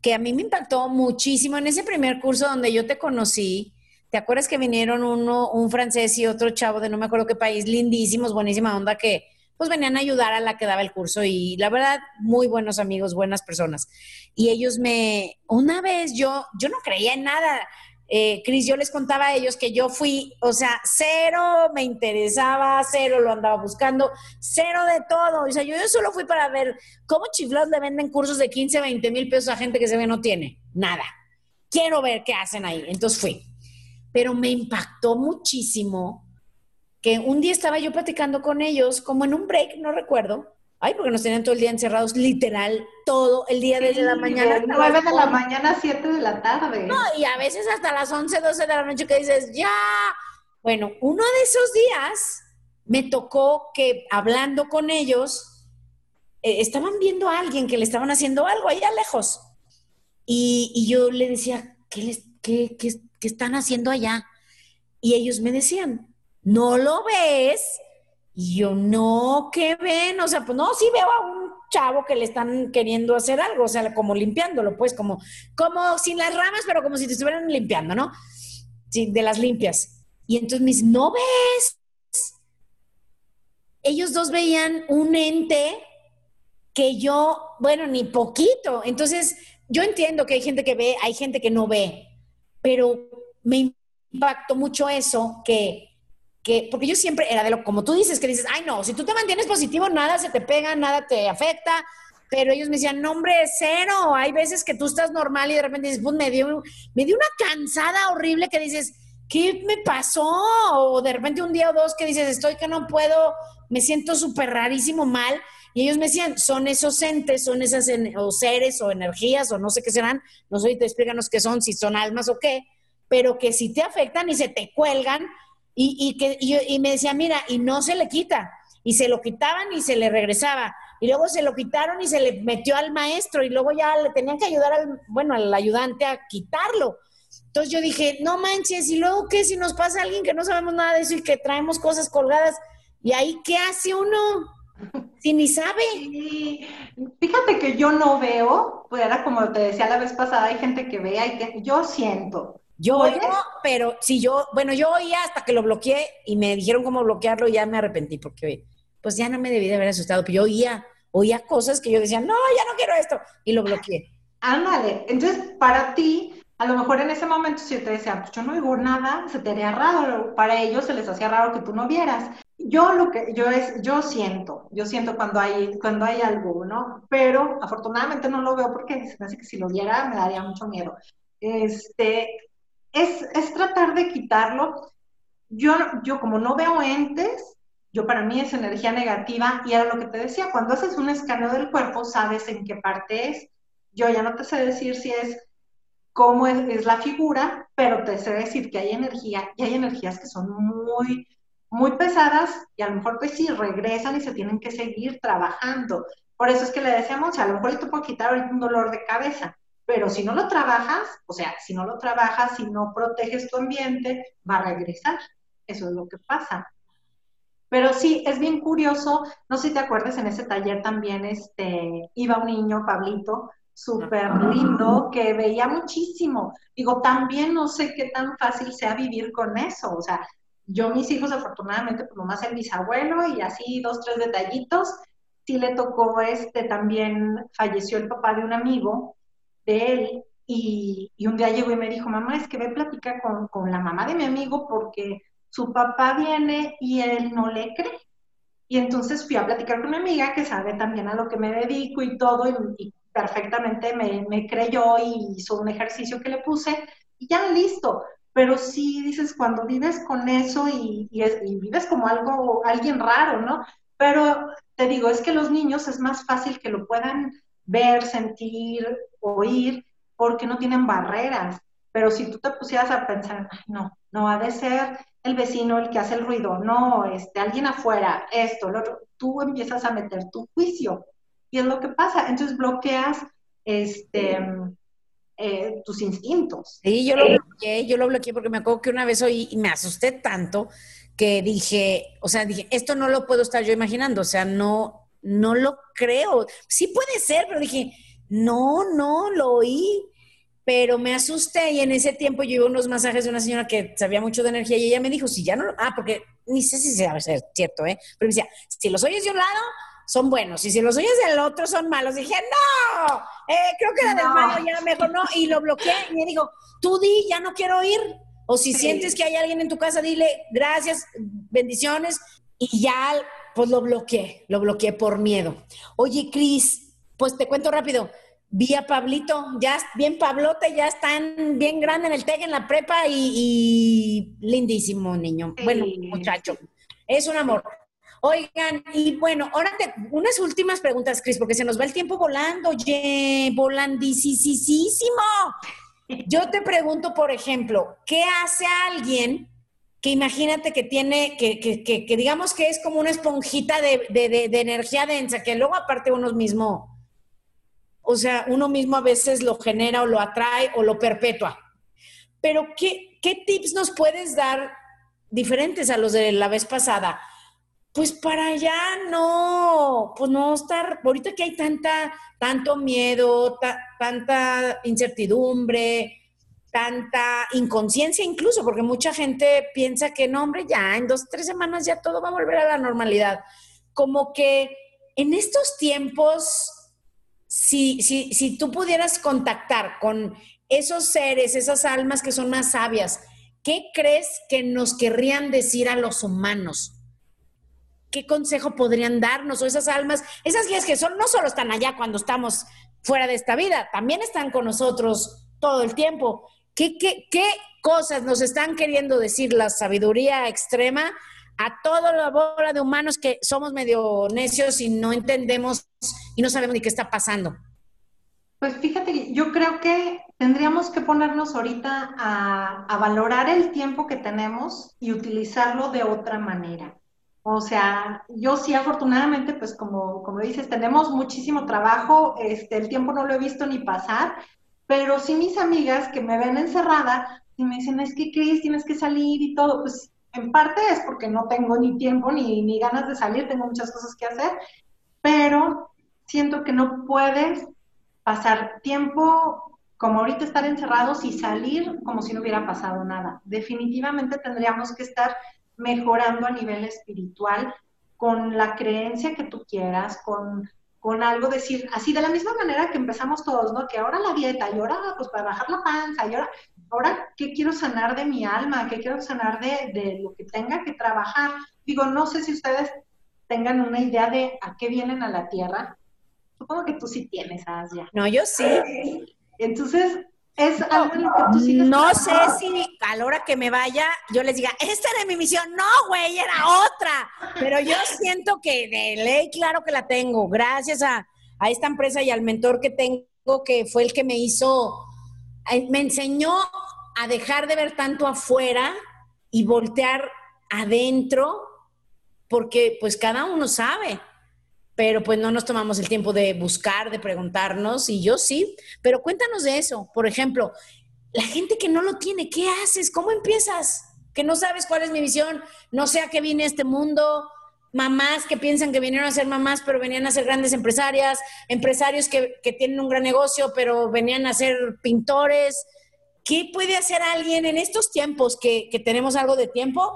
A: que a mí me impactó muchísimo en ese primer curso donde yo te conocí. ¿Te acuerdas que vinieron uno, un francés y otro chavo de no me acuerdo qué país, lindísimos, buenísima onda, que pues venían a ayudar a la que daba el curso y la verdad, muy buenos amigos, buenas personas. Y ellos me, una vez yo, yo no creía en nada. eh, Cris, yo les contaba a ellos que yo fui, o sea, cero me interesaba, cero lo andaba buscando, cero de todo. O sea, yo, yo solo fui para ver cómo chiflados le venden cursos de 15, 20 mil pesos a gente que se ve no tiene. Nada. Quiero ver qué hacen ahí. Entonces fui. Pero me impactó muchísimo que un día estaba yo platicando con ellos, como en un break, no recuerdo, Ay, porque nos tenían todo el día encerrados, literal, todo el día desde la mañana.
C: De 9 de la mañana a 7 de la tarde.
A: No, y a veces hasta las 11, 12 de la noche que dices, ya. Bueno, uno de esos días me tocó que hablando con ellos, eh, estaban viendo a alguien que le estaban haciendo algo allá lejos. Y, y yo le decía, ¿qué, les, qué, qué, ¿qué están haciendo allá? Y ellos me decían, ¿no lo ves? Y yo, no, ¿qué ven? O sea, pues no, sí veo a un chavo que le están queriendo hacer algo, o sea, como limpiándolo, pues, como, como sin las ramas, pero como si te estuvieran limpiando, ¿no? Sí, de las limpias. Y entonces me dice, ¿no ves? Ellos dos veían un ente que yo, bueno, ni poquito. Entonces, yo entiendo que hay gente que ve, hay gente que no ve, pero me impactó mucho eso, que que, porque yo siempre era de lo, como tú dices, que dices, ay no, si tú te mantienes positivo, nada se te pega, nada te afecta, pero ellos me decían, no hombre, cero, hay veces que tú estás normal y de repente dices, pues me dio, me dio una cansada horrible que dices, ¿qué me pasó? O de repente un día o dos que dices, estoy que no puedo, me siento súper rarísimo mal. Y ellos me decían, son esos entes, son esas o seres o energías o no sé qué serán, no sé, te explícanos qué son, si son almas o qué, pero que si te afectan y se te cuelgan y, que, y, me decía, mira, y no se le quita. Y se lo quitaban y se le regresaba. Y luego se lo quitaron y se le metió al maestro. Y luego ya le tenían que ayudar al, bueno, al ayudante a quitarlo. Entonces yo dije, no manches, ¿y luego qué si nos pasa alguien que no sabemos nada de eso y que traemos cosas colgadas? ¿Y ahí qué hace uno? Si ni sabe.
C: Fíjate que yo no veo, pues era como te decía la vez pasada, hay gente que ve, hay que, yo siento.
A: Yo oigo, pero si yo, bueno, yo oía hasta que lo bloqueé y me dijeron cómo bloquearlo y ya me arrepentí porque, pues ya no me debí de haber asustado, pero yo oía, oía cosas que yo decía, no, ya no quiero esto, y lo bloqueé.
C: Ándale, entonces para ti, a lo mejor en ese momento si te decía, pues yo no oigo nada, se te haría raro, para ellos se les hacía raro que tú no vieras. Yo lo que, yo es, yo siento, yo siento cuando hay, cuando hay algo, ¿no? Pero afortunadamente no lo veo porque se me hace que si lo viera me daría mucho miedo. Este, es, tratar de quitarlo. Yo, yo como no veo entes, yo para mí es energía negativa y era lo que te decía, cuando haces un escaneo del cuerpo sabes en qué parte es. Yo ya no te sé decir si es cómo es, la figura, pero te sé decir que hay energía y hay energías que son muy, muy pesadas y a lo mejor pues sí regresan y se tienen que seguir trabajando. Por eso es que le decíamos, a lo mejor te puedo quitar un dolor de cabeza, pero si no lo trabajas, o sea, si no lo trabajas, si no proteges tu ambiente, va a regresar. Eso es lo que pasa. Pero sí, es bien curioso, no sé si te acuerdas, en ese taller también este, iba un niño, Pablito, súper lindo, que veía muchísimo. Digo, también no sé qué tan fácil sea vivir con eso. O sea, yo mis hijos afortunadamente, pues nomás el bisabuelo y así dos, tres detallitos. Sí le tocó, este, también falleció el papá de un amigo él y, un día llegó y me dijo, mamá, es que ve platicar con, con la mamá de mi amigo porque su papá viene y él no le cree. Y entonces fui a platicar con mi amiga que sabe también a lo que me dedico y todo, y, perfectamente me, me, creyó y hizo un ejercicio que le puse y ya listo. Pero sí dices, cuando vives con eso y, y, vives como algo, alguien raro, ¿no? Pero te digo, es que los niños es más fácil que lo puedan ver, sentir, oír, porque no tienen barreras. Pero si tú te pusieras a pensar, no, no ha de ser el vecino el que hace el ruido, no, este, alguien afuera, esto, lo otro, tú empiezas a meter tu juicio. Y es lo que pasa. Entonces bloqueas este, eh, tus instintos.
A: Sí, yo lo bloqueé, yo lo bloqueé porque me acuerdo que una vez oí y me asusté tanto que dije, o sea, dije, esto no lo puedo estar yo imaginando, o sea, no, no lo creo. Sí puede ser, pero dije, no, no, lo oí, pero me asusté y en ese tiempo yo iba unos masajes de una señora que sabía mucho de energía y ella me dijo, si ya no, ah, porque ni sé si se ser cierto, ¿eh? Pero me decía, si los oyes de un lado, son buenos. Y si los oyes del otro son malos, dije, no, eh, creo que era del malo, ya mejor no. Y lo bloqueé y me dijo, tú di, ya no quiero oír. O si sientes que hay alguien en tu casa, dile gracias, bendiciones. Y ya, pues lo bloqueé, lo bloqueé por miedo. Oye, Cris, pues te cuento rápido. Vi a Pablito, ya bien Pablote, ya están bien grande en el TEC, en la prepa y, lindísimo niño. Bueno, muchacho. Es un amor. Oigan, y bueno, ahora te, unas últimas preguntas, Cris, porque se nos va el tiempo volando, oye, volandísimo. Yo te pregunto, por ejemplo, ¿qué hace alguien que imagínate que tiene, que, que, que, digamos que es como una esponjita de, de, de, energía densa, que luego aparte uno mismo, o sea, uno mismo a veces lo genera o lo atrae o lo perpetúa. Pero, ¿qué, qué tips nos puedes dar diferentes a los de la vez pasada? pues para ya no, pues no estar, ahorita que hay tanta, tanto miedo, tanta incertidumbre, tanta inconsciencia incluso, porque mucha gente piensa que no, hombre, ya en dos, tres semanas ya todo va a volver a la normalidad. Como que en estos tiempos, si, si, si tú pudieras contactar con esos seres, esas almas que son más sabias, ¿qué crees que nos querrían decir a los humanos? ¿qué consejo podrían darnos? O esas almas, esas guías que son, no solo están allá cuando estamos fuera de esta vida, también están con nosotros todo el tiempo. ¿Qué, cosas nos están queriendo decir la sabiduría extrema a toda la bola de humanos que somos medio necios y no entendemos y no sabemos ni qué está pasando?
C: Pues fíjate, yo creo que tendríamos que ponernos ahorita a, a valorar el tiempo que tenemos y utilizarlo de otra manera. O sea, yo sí afortunadamente, pues como, como dices, tenemos muchísimo trabajo, este, el tiempo no lo he visto ni pasar, pero sí mis amigas que me ven encerrada y me dicen, es que Cris, tienes que salir y todo, pues en parte es porque no tengo ni tiempo ni, ni ganas de salir, tengo muchas cosas que hacer, pero siento que no puedes pasar tiempo como ahorita estar encerrados y salir como si no hubiera pasado nada. Definitivamente tendríamos que estar mejorando a nivel espiritual con la creencia que tú quieras, con, con algo decir, así de la misma manera que empezamos todos, ¿no? Que ahora la dieta, y ahora pues para bajar la panza, y ahora, ahora ¿qué quiero sanar de mi alma? ¿Qué quiero sanar de, de lo que tenga que trabajar? Digo, no sé si ustedes tengan una idea de a qué vienen a la tierra. Supongo que tú sí tienes, Asia.
A: No, yo sí.
C: Entonces, es algo en lo que tú sigues
A: No sé si a la hora que me vaya yo les diga, esta era mi misión. No, güey, era otra. Pero yo siento que de ley, claro que la tengo. Gracias a, a esta empresa y al mentor que tengo, que fue el que me hizo, eh, me enseñó a dejar de ver tanto afuera y voltear adentro, porque pues cada uno sabe pero pues no nos tomamos el tiempo de buscar, de preguntarnos, y yo sí, pero cuéntanos de eso. Por ejemplo, la gente que no lo tiene, ¿qué haces? ¿Cómo empiezas? Que no sabes cuál es mi visión, no sé a qué viene este mundo, mamás que piensan que vinieron a ser mamás, pero venían a ser grandes empresarias, empresarios que, que tienen un gran negocio, pero venían a ser pintores. ¿Qué puede hacer alguien en estos tiempos que, que tenemos algo de tiempo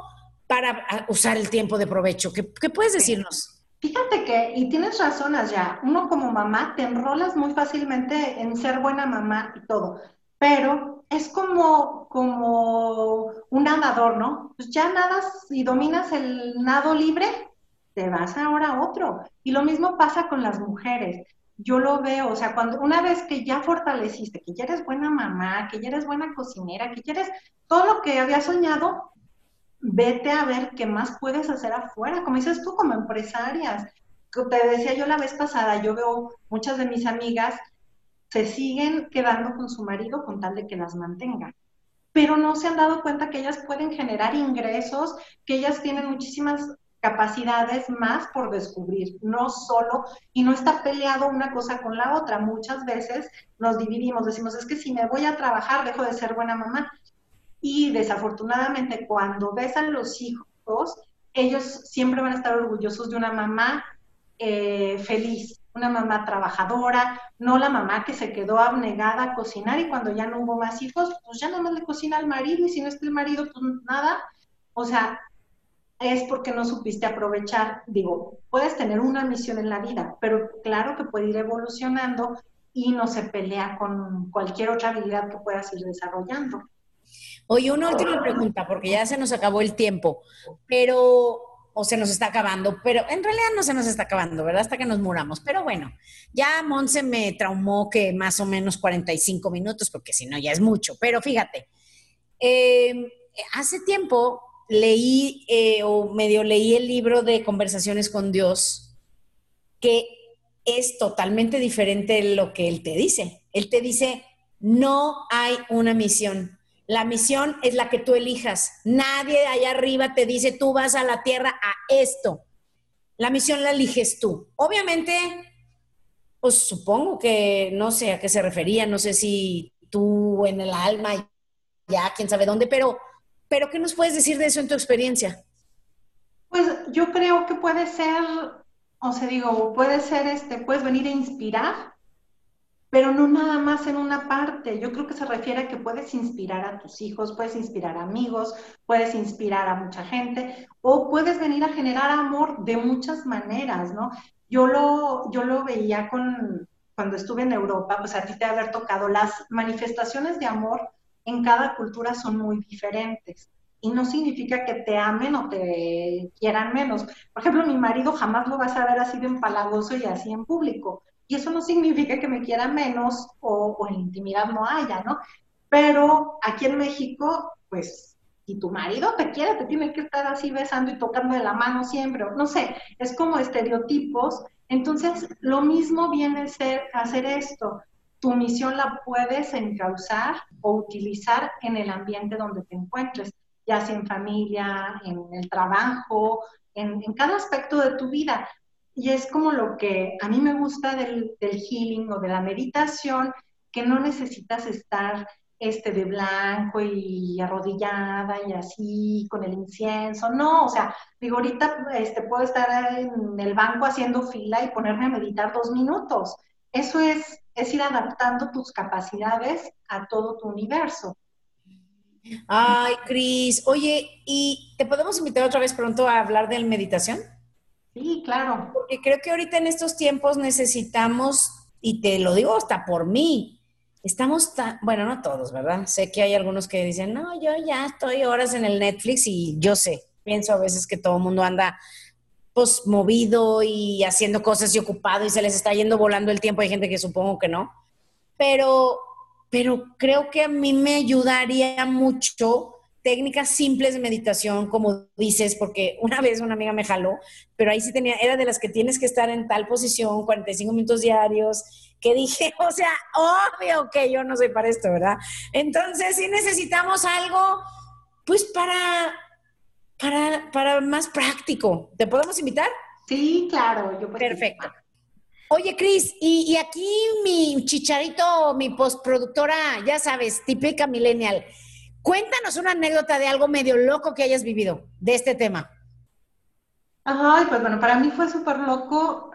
A: para usar el tiempo de provecho? ¿Qué, qué puedes decirnos?
C: Fíjate que, y tienes razones ya, uno como mamá te enrolas muy fácilmente en ser buena mamá y todo, pero es como, como un nadador, ¿no? Pues ya nadas y dominas el nado libre, te vas ahora a otro. Y lo mismo pasa con las mujeres. Yo lo veo, o sea, cuando una vez que ya fortaleciste, que ya eres buena mamá, que ya eres buena cocinera, que ya eres todo lo que había soñado, vete a ver qué más puedes hacer afuera, como dices tú, como empresarias. Te decía yo la vez pasada, yo veo muchas de mis amigas se siguen quedando con su marido con tal de que las mantenga, pero no se han dado cuenta que ellas pueden generar ingresos, que ellas tienen muchísimas capacidades más por descubrir, no solo, y no está peleado una cosa con la otra. Muchas veces nos dividimos, decimos, es que si me voy a trabajar, dejo de ser buena mamá. Y desafortunadamente cuando besan los hijos, ellos siempre van a estar orgullosos de una mamá eh, feliz, una mamá trabajadora, no la mamá que se quedó abnegada a cocinar y cuando ya no hubo más hijos, pues ya nada más le cocina al marido y si no está el marido, pues nada. O sea, es porque no supiste aprovechar. Digo, puedes tener una misión en la vida, pero claro que puede ir evolucionando y no se pelea con cualquier otra habilidad que puedas ir desarrollando.
A: Oye, una última pregunta, porque ya se nos acabó el tiempo, pero, o se nos está acabando, pero en realidad no se nos está acabando, ¿verdad? Hasta que nos muramos. Pero bueno, ya Monse me traumó que más o menos 45 minutos, porque si no ya es mucho. Pero fíjate, em, hace tiempo leí eh, o medio leí el libro de Conversaciones con Dios, que es totalmente diferente de lo que él te dice. Él te dice, no hay una misión. La misión es la que tú elijas. Nadie allá arriba te dice, tú vas a la tierra a esto. La misión la eliges tú. Obviamente, pues supongo que no sé a qué se refería, no sé si tú en el alma, ya quién sabe dónde, pero, pero ¿qué nos puedes decir de eso en tu experiencia?
C: Pues yo creo que puede ser o sea, digo, puede ser, este, puedes venir a inspirar, pero no nada más en una parte. Yo creo que se refiere a que puedes inspirar a tus hijos, puedes inspirar a amigos, puedes inspirar a mucha gente, o puedes venir a generar amor de muchas maneras, ¿no? Yo lo, yo lo veía con, cuando estuve en Europa, pues a ti te haber tocado, las manifestaciones de amor en cada cultura son muy diferentes y no significa que te amen o te quieran menos. Por ejemplo, mi marido jamás lo vas a ver así de empalagoso y así en público. Y eso no significa que me quiera menos o, o en intimidad no haya, ¿no? Pero aquí en México, pues, si tu marido te quiere, te tiene que estar así besando y tocando de la mano siempre. No sé, es como estereotipos. Entonces, lo mismo viene a ser hacer esto. Tu misión la puedes encauzar o utilizar en el ambiente donde te encuentres ya sea en familia, en el trabajo, en, cada aspecto de tu vida. Y es como lo que a mí me gusta del, healing o de la meditación, que no necesitas estar este de blanco y arrodillada y así con el incienso, no, o sea, digo, ahorita este, puedo estar en el banco haciendo fila y ponerme a meditar dos minutos. Eso es, es ir adaptando tus capacidades a todo tu universo.
A: Ay, Cris. Oye, ¿y te podemos invitar otra vez pronto a hablar de meditación?
C: Sí, claro.
A: Porque creo que ahorita en estos tiempos necesitamos, y te lo digo hasta por mí, estamos tan, bueno, no todos, ¿verdad? Sé que hay algunos que dicen, no, yo ya estoy horas en el Netflix y yo sé, pienso a veces que todo el mundo anda pues movido y haciendo cosas y ocupado y se les está yendo volando el tiempo. Hay gente que supongo que no. Pero pero creo que a mí me ayudaría mucho técnicas simples de meditación, como dices, porque una vez una amiga me jaló, pero ahí sí tenía, era de las que tienes que estar en tal posición, 45 minutos diarios, que dije, *laughs* o sea, obvio que yo no soy para esto, ¿verdad? Entonces sí necesitamos algo, pues para, para, para más práctico. ¿Te podemos invitar?
C: Sí, claro, yo
A: Perfecto. Oye, Cris, y, aquí mi chicharito, mi postproductora, ya sabes, típica millennial. Cuéntanos una anécdota de algo medio loco que hayas vivido de este tema.
C: Ay, pues bueno, para mí fue súper loco,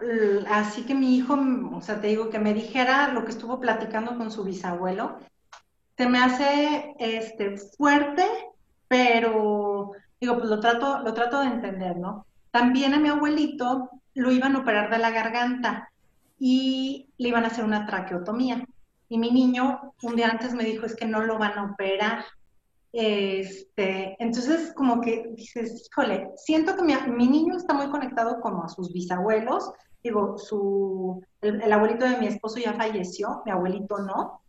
C: así que mi hijo, o sea, te digo, que me dijera lo que estuvo platicando con su bisabuelo, se me hace este, fuerte, pero digo, pues lo trato, lo trato de entender, ¿no? También a mi abuelito lo iban a operar de la garganta y le iban a hacer una traqueotomía. Y mi niño un día antes me dijo, es que no lo van a operar. Este, entonces, como que dices, híjole, siento que mi, niño está muy conectado como a sus bisabuelos. Digo, su, el, abuelito de mi esposo ya falleció, mi abuelito no.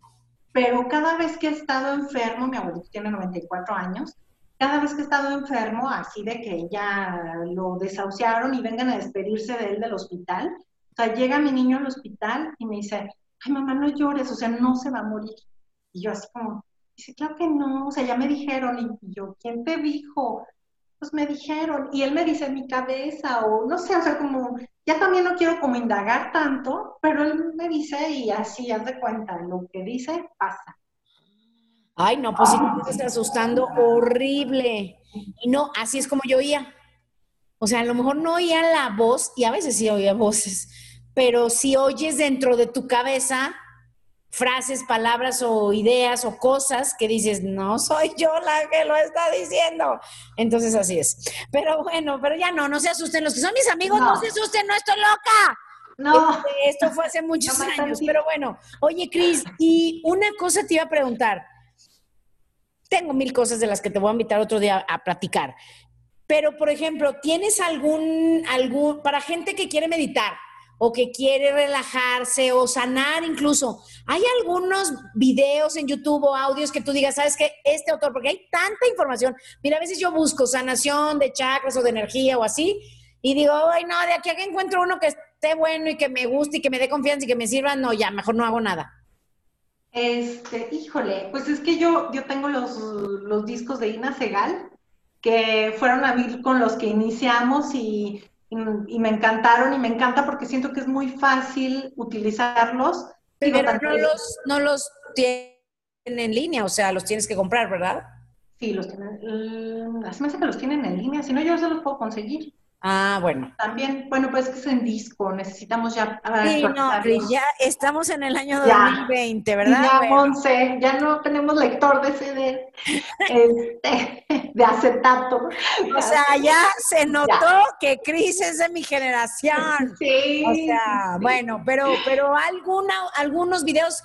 C: Pero cada vez que he estado enfermo, mi abuelito tiene 94 años, cada vez que he estado enfermo, así de que ya lo desahuciaron y vengan a despedirse de él del hospital, o sea, llega mi niño al hospital y me dice, ay mamá, no llores, o sea, no se va a morir. Y yo así como, dice, claro que no, o sea, ya me dijeron, y yo, ¿quién te dijo? Pues me dijeron, y él me dice en mi cabeza, o no sé, o sea, como, ya también no quiero como indagar tanto, pero él me dice y así, haz de cuenta, lo que dice pasa.
A: Ay, no, pues sí, me está asustando horrible. Y no, así es como yo oía. O sea, a lo mejor no oía la voz, y a veces sí oía voces, pero si oyes dentro de tu cabeza, frases, palabras o ideas o cosas que dices, no soy yo la que lo está diciendo. Entonces así es. Pero bueno, pero ya no, no se asusten. Los que son mis amigos, no, se asusten, no estoy loca. No. Este, esto fue hace muchos años, pero bueno. Oye, Cris, y una cosa te iba a preguntar. Tengo mil cosas de las que te voy a invitar otro día a platicar. Pero, por ejemplo, ¿tienes algún, algún, para gente que quiere meditar, o que quiere relajarse o sanar incluso. Hay algunos videos en YouTube o audios que tú digas, ¿sabes qué? Este autor, porque hay tanta información. Mira, a veces yo busco sanación de chakras o de energía o así, y digo, ay, no, de aquí a que encuentro uno que esté bueno y que me guste y que me dé confianza y que me sirva, no, ya, mejor no hago nada.
C: Este, híjole, pues es que yo, yo tengo los, los discos de Ina Segal, que fueron a vivir con los que iniciamos y y, me encantaron y me encanta porque siento que es muy fácil utilizarlos.
A: Pero no, los, no los tienen en línea, o sea, los tienes que comprar, ¿verdad?
C: Sí, los tienen. Mm, así me hace que los tienen en línea, si no, yo se los puedo conseguir.
A: Ah, bueno.
C: También, bueno, pues que es en disco, necesitamos ya.
A: Sí, no, ya estamos en el año 2020, ¿verdad?
C: Ya, Monse, ya no tenemos lector de CD, este, *laughs* de acetato.
A: O sea, ya se notó que Cris es de mi generación. *laughs* Sí. O sea, bueno, pero, pero alguna, algunos videos,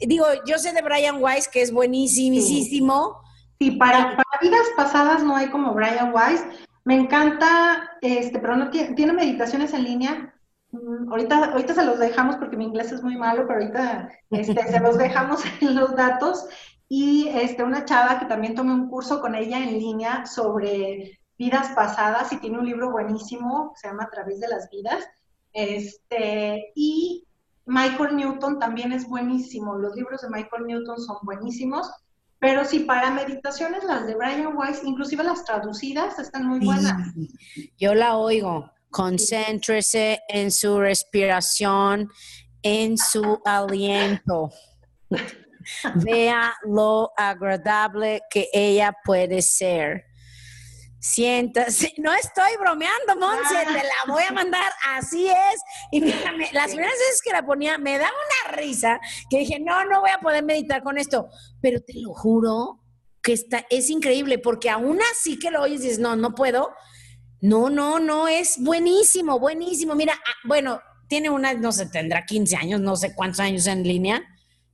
A: digo, yo sé de Brian Weiss, que es buenísimo.
C: Sí, para, para vidas pasadas no hay como Brian Weiss me encanta, este, pero no tiene, meditaciones en línea. Mm, ahorita, ahorita se los dejamos porque mi inglés es muy malo, pero ahorita este, se los dejamos *laughs* en los datos. Y este, una chava que también tomé un curso con ella en línea sobre vidas pasadas y tiene un libro buenísimo que se llama A través de las vidas. Este, y Michael Newton también es buenísimo. Los libros de Michael Newton son buenísimos. Pero sí, para meditaciones, las de Brian Weiss, inclusive las traducidas, están muy buenas.
A: Yo la oigo. Concéntrese en su respiración, en su aliento. *laughs* Vea lo agradable que ella puede ser siéntase. *laughs* No estoy bromeando, Monse, te la voy a mandar, así es. Y fíjame, las primeras veces que la ponía me daba una risa que dije, no, no voy a poder meditar con esto. Pero te lo juro que está, es increíble, porque aún así que lo oyes y dices, no, no puedo. No, no, no, es buenísimo, buenísimo. Mira, ah, bueno, tiene una, no sé, tendrá 15 años, no sé cuántos años en línea.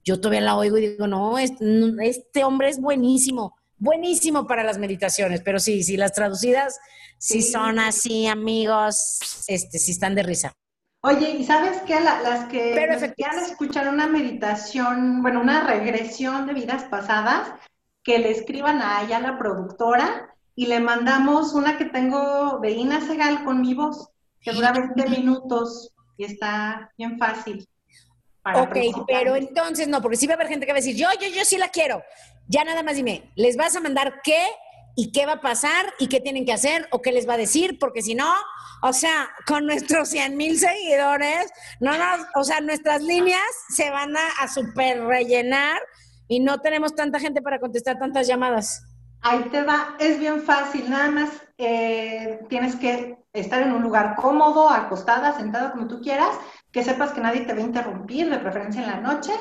A: Yo todavía la oigo y digo, no, este hombre es buenísimo buenísimo para las meditaciones, pero sí, sí, las traducidas sí, son así, amigos, este, sí están de risa.
C: Oye, ¿y sabes qué? las que quieran escuchar una meditación, bueno, una regresión de vidas pasadas, que le escriban a ella, la productora, y le mandamos una que tengo de Ina Segal con mi voz, que dura 20 minutos y está bien fácil.
A: Ok, pero entonces no, porque sí va a haber gente que va a decir, yo, yo, yo sí la quiero. Ya nada más dime, ¿les vas a mandar qué y qué va a pasar y qué tienen que hacer o qué les va a decir? Porque si no, o sea, con nuestros 100 mil seguidores, no nos, o sea, nuestras líneas se van a, a super rellenar y no tenemos tanta gente para contestar tantas llamadas.
C: Ahí te va, es bien fácil, nada más eh, tienes que estar en un lugar cómodo, acostada, sentada, como tú quieras, que sepas que nadie te va a interrumpir, de preferencia en la noche,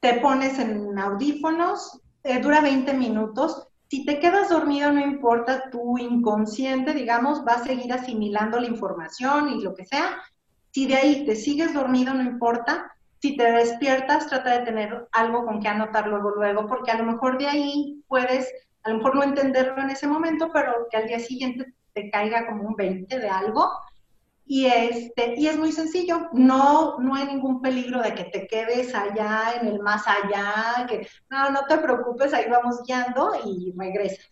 C: te pones en audífonos, eh, dura 20 minutos. Si te quedas dormido, no importa, tu inconsciente, digamos, va a seguir asimilando la información y lo que sea. Si de ahí te sigues dormido, no importa. Si te despiertas, trata de tener algo con que anotar luego, luego, porque a lo mejor de ahí puedes, a lo mejor no entenderlo en ese momento, pero que al día siguiente te caiga como un 20 de algo y, este, y es muy sencillo, no, no hay ningún peligro de que te quedes allá en el más allá, que no, no te preocupes, ahí vamos guiando y regresas.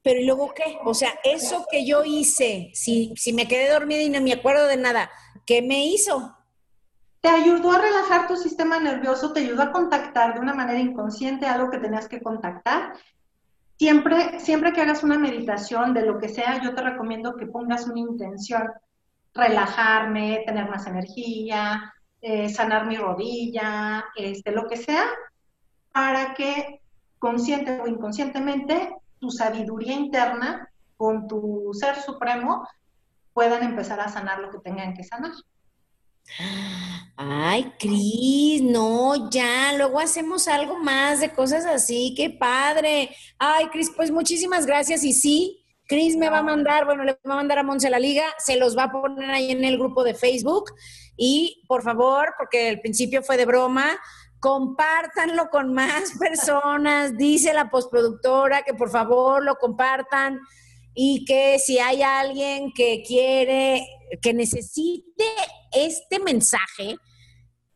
A: Pero ¿y luego qué? O sea, eso que yo hice, si, si me quedé dormida y no me acuerdo de nada, ¿qué me hizo?
C: Te ayudó a relajar tu sistema nervioso, te ayudó a contactar de una manera inconsciente algo que tenías que contactar Siempre, siempre que hagas una meditación de lo que sea, yo te recomiendo que pongas una intención, relajarme, tener más energía, eh, sanar mi rodilla, este, lo que sea, para que consciente o inconscientemente tu sabiduría interna con tu ser supremo puedan empezar a sanar lo que tengan que sanar.
A: Ay, Cris, no, ya, luego hacemos algo más de cosas así, qué padre. Ay, Cris, pues muchísimas gracias. Y sí, Cris me va a mandar, bueno, le va a mandar a Monse la liga, se los va a poner ahí en el grupo de Facebook. Y por favor, porque el principio fue de broma, compártanlo con más *laughs* personas, dice la postproductora que por favor lo compartan. Y que si hay alguien que quiere, que necesite este mensaje,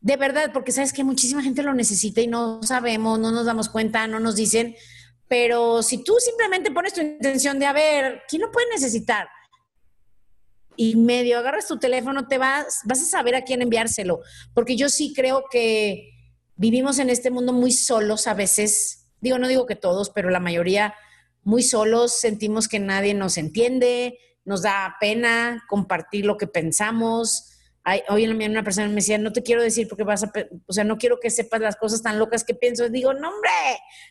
A: de verdad, porque sabes que muchísima gente lo necesita y no sabemos, no nos damos cuenta, no nos dicen, pero si tú simplemente pones tu intención de, a ver, ¿quién lo puede necesitar? Y medio agarras tu teléfono, te vas, vas a saber a quién enviárselo, porque yo sí creo que vivimos en este mundo muy solos a veces, digo, no digo que todos, pero la mayoría muy solos, sentimos que nadie nos entiende, nos da pena compartir lo que pensamos, hoy en la mañana una persona me decía, no te quiero decir porque vas a, o sea, no quiero que sepas las cosas tan locas que pienso. Digo, no, hombre,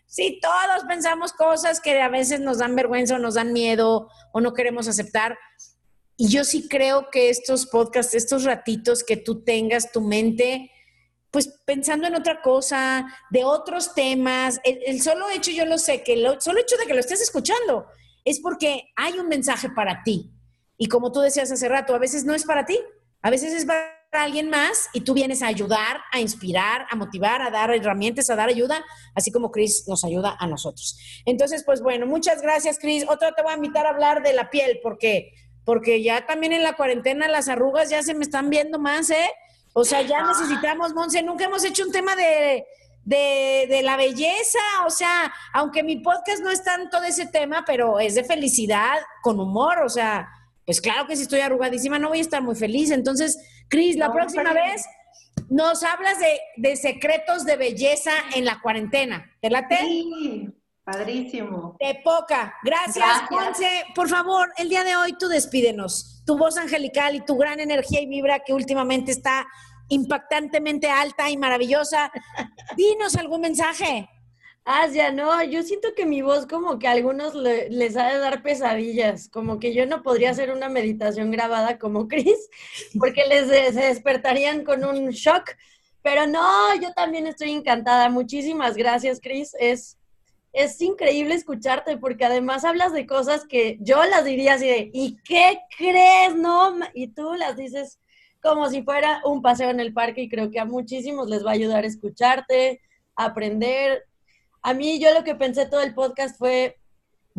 A: sí, todos pensamos cosas que a veces nos dan vergüenza o nos dan miedo o no queremos aceptar. Y yo sí creo que estos podcasts, estos ratitos que tú tengas tu mente, pues pensando en otra cosa, de otros temas, el, solo hecho, yo lo sé, que el solo hecho de que lo estés escuchando es porque hay un mensaje para ti. Y como tú decías hace rato, a veces no es para ti, a veces es para alguien más y tú vienes a ayudar, a inspirar, a motivar, a dar herramientas, a dar ayuda, así como Chris nos ayuda a nosotros. Entonces, pues bueno, muchas gracias, Chris. Otra te voy a invitar a hablar de la piel, porque, porque ya también en la cuarentena las arrugas ya se me están viendo más, ¿eh? O sea, ya necesitamos, Monse, nunca hemos hecho un tema de, de, de, la belleza, o sea, aunque mi podcast no es tanto de ese tema, pero es de felicidad con humor, o sea, pues claro que si estoy arrugadísima no voy a estar muy feliz. Entonces, Cris, la próxima vez nos hablas de, secretos de belleza en la cuarentena. ¿Te late?
C: Sí, padrísimo.
A: De poca. Gracias, Juanse. Por favor, el día de hoy tú despídenos. Tu voz angelical y tu gran energía y vibra que últimamente está impactantemente alta y maravillosa. *laughs* Dinos algún mensaje.
D: Asia, no, yo siento que mi voz como que a algunos les ha de dar pesadillas, como que yo no podría hacer una meditación grabada como *laughs* Chris, porque les se despertarían con un shock, pero no, yo también estoy encantada. Muchísimas gracias, Chris. Es, es increíble escucharte porque además hablas de cosas que yo las diría así de, ¿y qué crees? No, y tú las dices como si fuera un paseo en el parque y creo que a muchísimos les va a ayudar a escucharte, aprender a mí yo lo que pensé todo el podcast fue,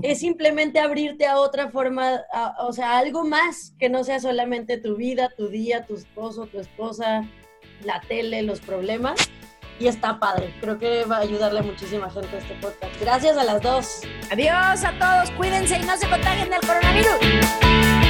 D: es simplemente abrirte a otra forma, o sea, algo más que no sea solamente tu vida, tu día, tu esposo, tu esposa, la tele, los problemas. Y está padre. Creo que va a ayudarle a muchísima gente este podcast. Gracias a las dos.
A: Adiós a todos. Cuídense y no se contagien del coronavirus.